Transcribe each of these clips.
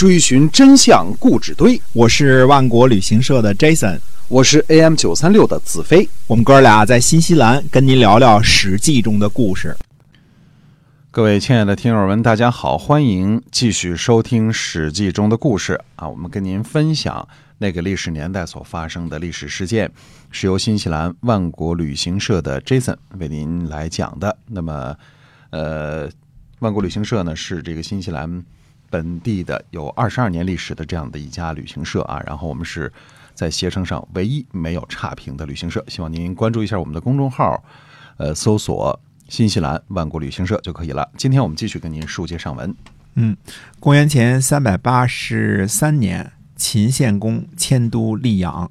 追寻真相故纸堆。我是万国旅行社的 Jason，我是 AM 九三六的子飞。我们哥俩在新西兰跟您聊聊《史记》中的故事。各位亲爱的听友们，大家好，欢迎继续收听《史记》中的故事啊！我们跟您分享那个历史年代所发生的历史事件，是由新西兰万国旅行社的 Jason 为您来讲的。那么，呃，万国旅行社呢是这个新西兰本地的有二十二年历史的这样的一家旅行社啊。然后我们是在携程上唯一没有差评的旅行社，希望您关注一下我们的公众号，呃，搜索。新西兰万国旅行社就可以了。今天我们继续跟您书接上文。嗯，公元前三百八十三年，秦献公迁都溧阳。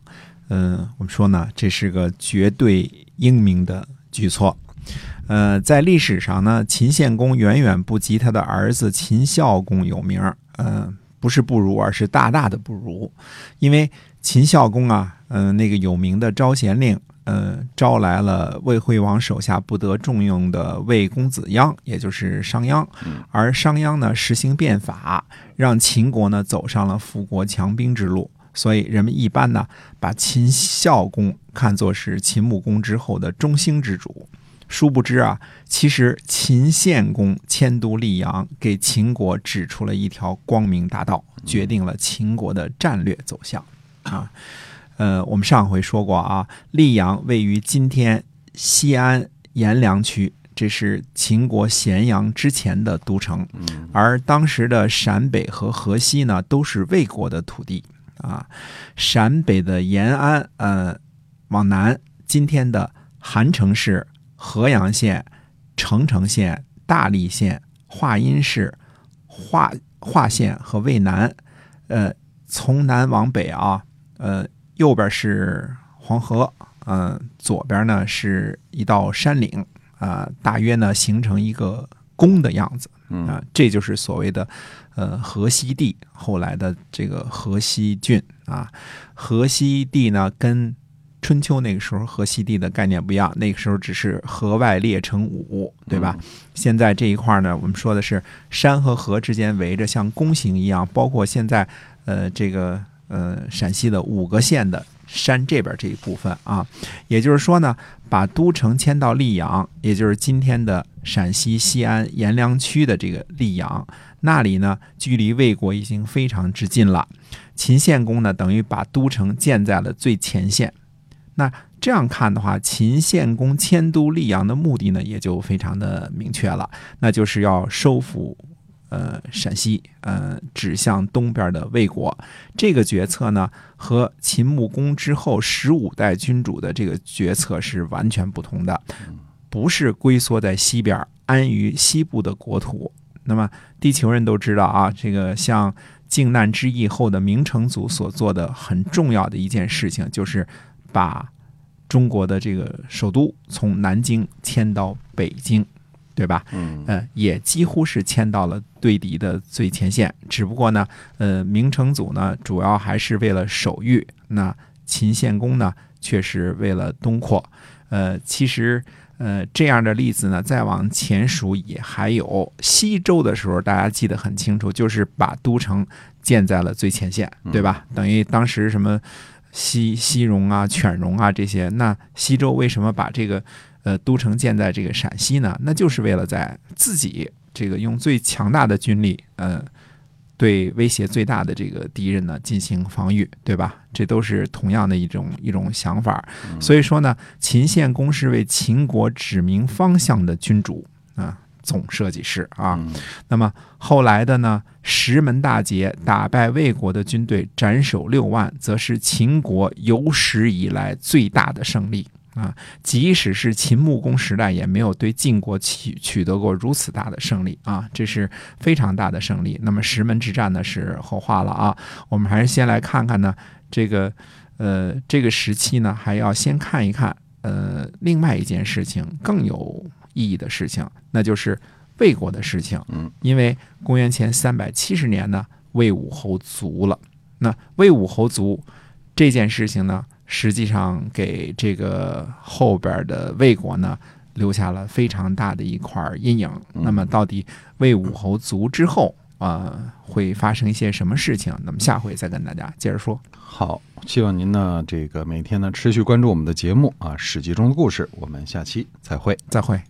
嗯，我们说呢，这是个绝对英明的举措。呃，在历史上呢，秦献公远远不及他的儿子秦孝公有名。嗯，不是不如，而是大大的不如。因为秦孝公啊，嗯，那个有名的招贤令。呃，招来了魏惠王手下不得重用的魏公子鞅，也就是商鞅。而商鞅呢，实行变法，让秦国呢走上了富国强兵之路。所以人们一般呢，把秦孝公看作是秦穆公之后的中兴之主。殊不知啊，其实秦献公迁都溧阳，给秦国指出了一条光明大道，决定了秦国的战略走向啊。呃，我们上回说过啊，溧阳位于今天西安阎良区，这是秦国咸阳之前的都城。而当时的陕北和河西呢，都是魏国的土地啊。陕北的延安，呃，往南，今天的韩城市、河阳县、澄城县、大荔县、华阴市、华华县和渭南，呃，从南往北啊，呃。右边是黄河，嗯，左边呢是一道山岭，啊，大约呢形成一个宫的样子，啊，这就是所谓的，呃，河西地，后来的这个河西郡啊，河西地呢跟春秋那个时候和西地的概念不一样，那个时候只是河外列成五，对吧？现在这一块呢，我们说的是山和河之间围着像弓形一样，包括现在，呃，这个。呃，陕西的五个县的山这边这一部分啊，也就是说呢，把都城迁到溧阳，也就是今天的陕西西安阎良区的这个溧阳，那里呢，距离魏国已经非常之近了。秦献公呢，等于把都城建在了最前线。那这样看的话，秦献公迁都溧阳的目的呢，也就非常的明确了，那就是要收复。呃，陕西，呃，指向东边的魏国，这个决策呢，和秦穆公之后十五代君主的这个决策是完全不同的，不是龟缩在西边，安于西部的国土。那么，地球人都知道啊，这个像靖难之役后的明成祖所做的很重要的一件事情，就是把中国的这个首都从南京迁到北京。对吧？嗯，呃，也几乎是迁到了对敌的最前线。只不过呢，呃，明成祖呢，主要还是为了守御；那秦献公呢，却是为了东扩。呃，其实，呃，这样的例子呢，再往前数也还有。西周的时候，大家记得很清楚，就是把都城建在了最前线，对吧？等于当时什么西西戎啊、犬戎啊这些，那西周为什么把这个？呃，都城建在这个陕西呢，那就是为了在自己这个用最强大的军力，呃，对威胁最大的这个敌人呢进行防御，对吧？这都是同样的一种一种想法。所以说呢，秦献公是为秦国指明方向的君主啊，总设计师啊。那么后来的呢，石门大捷打败魏国的军队，斩首六万，则是秦国有史以来最大的胜利。啊，即使是秦穆公时代，也没有对晋国取取得过如此大的胜利啊，这是非常大的胜利。那么石门之战呢，是后话了啊。我们还是先来看看呢，这个呃，这个时期呢，还要先看一看呃，另外一件事情更有意义的事情，那就是魏国的事情。嗯，因为公元前三百七十年呢，魏武侯卒了。那魏武侯卒这件事情呢？实际上给这个后边的魏国呢留下了非常大的一块阴影。那么，到底魏武侯卒之后啊、会发生一些什么事情？那么下回再跟大家接着说。好，希望您呢这个每天呢持续关注我们的节目啊，《史记》中的故事。我们下期再会。再会。